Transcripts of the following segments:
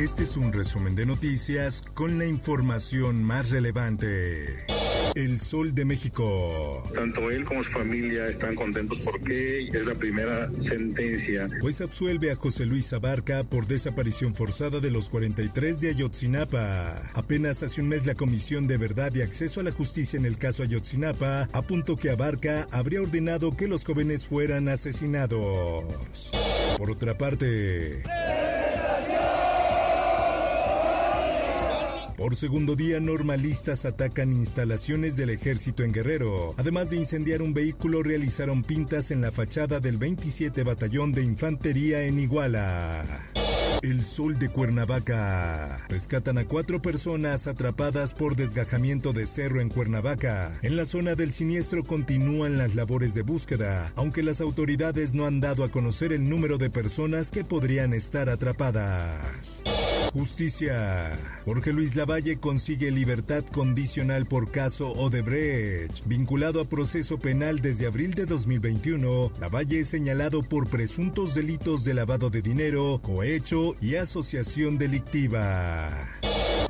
Este es un resumen de noticias con la información más relevante. El Sol de México. Tanto él como su familia están contentos porque es la primera sentencia. Pues absuelve a José Luis Abarca por desaparición forzada de los 43 de Ayotzinapa. Apenas hace un mes la Comisión de Verdad y Acceso a la Justicia en el caso Ayotzinapa apuntó que Abarca habría ordenado que los jóvenes fueran asesinados. Por otra parte... Por segundo día, normalistas atacan instalaciones del ejército en Guerrero. Además de incendiar un vehículo, realizaron pintas en la fachada del 27 Batallón de Infantería en Iguala. El Sol de Cuernavaca. Rescatan a cuatro personas atrapadas por desgajamiento de cerro en Cuernavaca. En la zona del siniestro continúan las labores de búsqueda, aunque las autoridades no han dado a conocer el número de personas que podrían estar atrapadas. Justicia. Jorge Luis Lavalle consigue libertad condicional por caso Odebrecht. Vinculado a proceso penal desde abril de 2021, Lavalle es señalado por presuntos delitos de lavado de dinero, cohecho y asociación delictiva.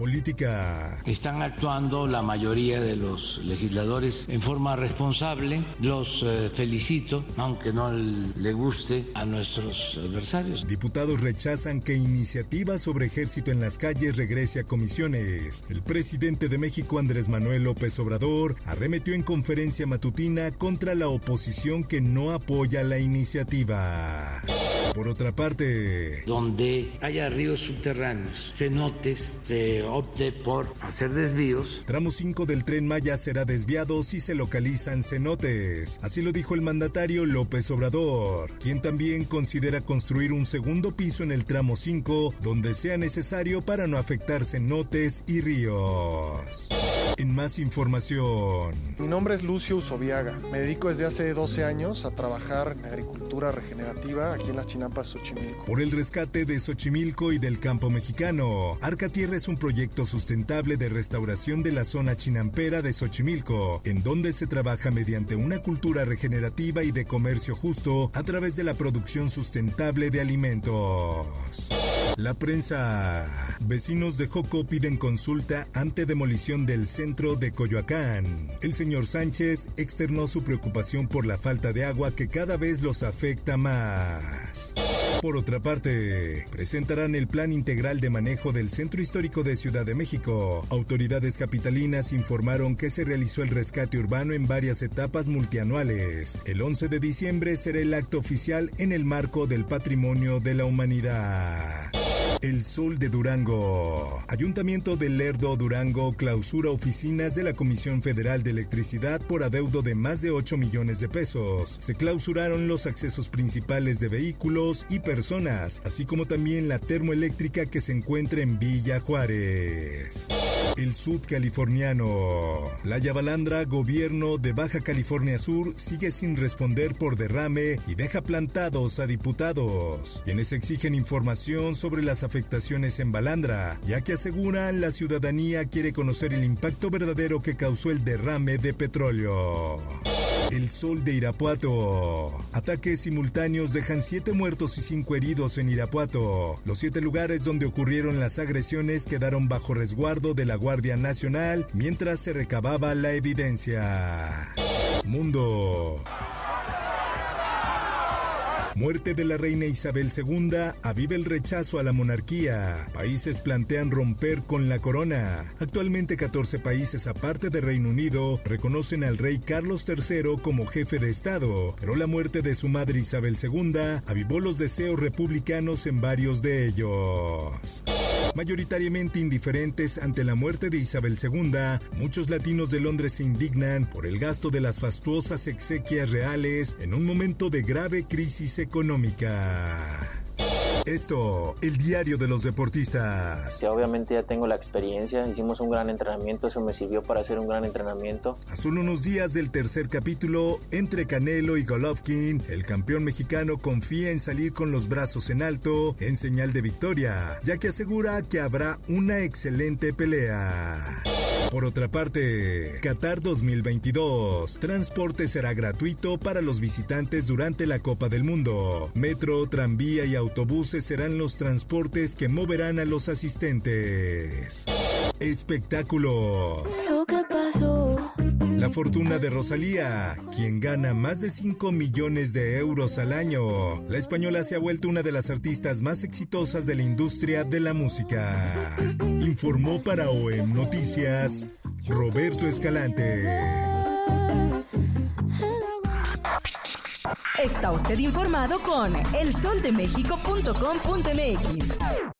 Política. Están actuando la mayoría de los legisladores en forma responsable. Los eh, felicito, aunque no le guste a nuestros adversarios. Diputados rechazan que iniciativa sobre ejército en las calles regrese a comisiones. El presidente de México, Andrés Manuel López Obrador, arremetió en conferencia matutina contra la oposición que no apoya la iniciativa. Por otra parte, donde haya ríos subterráneos, cenotes, se opte por hacer desvíos. Tramo 5 del tren Maya será desviado si se localizan cenotes. Así lo dijo el mandatario López Obrador, quien también considera construir un segundo piso en el tramo 5 donde sea necesario para no afectar cenotes y ríos. En más información. Mi nombre es Lucio Usoviaga. Me dedico desde hace 12 años a trabajar en agricultura regenerativa aquí en las Chinampas Xochimilco. Por el rescate de Xochimilco y del campo mexicano, Arca Tierra es un proyecto sustentable de restauración de la zona chinampera de Xochimilco, en donde se trabaja mediante una cultura regenerativa y de comercio justo a través de la producción sustentable de alimentos. La prensa. Vecinos de Joco piden consulta ante demolición del centro de Coyoacán. El señor Sánchez externó su preocupación por la falta de agua que cada vez los afecta más. Por otra parte, presentarán el plan integral de manejo del Centro Histórico de Ciudad de México. Autoridades capitalinas informaron que se realizó el rescate urbano en varias etapas multianuales. El 11 de diciembre será el acto oficial en el marco del Patrimonio de la Humanidad. El Sol de Durango. Ayuntamiento de Lerdo, Durango, clausura oficinas de la Comisión Federal de Electricidad por adeudo de más de 8 millones de pesos. Se clausuraron los accesos principales de vehículos y personas, así como también la termoeléctrica que se encuentra en Villa Juárez. El sudcaliforniano. Playa Balandra, gobierno de Baja California Sur, sigue sin responder por derrame y deja plantados a diputados, quienes exigen información sobre las afectaciones en Balandra, ya que aseguran la ciudadanía quiere conocer el impacto verdadero que causó el derrame de petróleo. El sol de Irapuato. Ataques simultáneos dejan siete muertos y cinco heridos en Irapuato. Los siete lugares donde ocurrieron las agresiones quedaron bajo resguardo de la Guardia Nacional mientras se recababa la evidencia. Mundo. Muerte de la reina Isabel II aviva el rechazo a la monarquía. Países plantean romper con la corona. Actualmente 14 países aparte de Reino Unido reconocen al rey Carlos III como jefe de Estado, pero la muerte de su madre Isabel II avivó los deseos republicanos en varios de ellos. Mayoritariamente indiferentes ante la muerte de Isabel II, muchos latinos de Londres se indignan por el gasto de las fastuosas exequias reales en un momento de grave crisis económica. Esto, el diario de los deportistas. Sí, obviamente ya tengo la experiencia, hicimos un gran entrenamiento, eso me sirvió para hacer un gran entrenamiento. A solo unos días del tercer capítulo, entre Canelo y Golovkin, el campeón mexicano confía en salir con los brazos en alto en señal de victoria, ya que asegura que habrá una excelente pelea. Por otra parte, Qatar 2022. Transporte será gratuito para los visitantes durante la Copa del Mundo. Metro, tranvía y autobuses serán los transportes que moverán a los asistentes. Espectáculos. La fortuna de Rosalía, quien gana más de 5 millones de euros al año. La española se ha vuelto una de las artistas más exitosas de la industria de la música. Informó para OEM Noticias Roberto Escalante. Está usted informado con elsoldemexico.com.mx.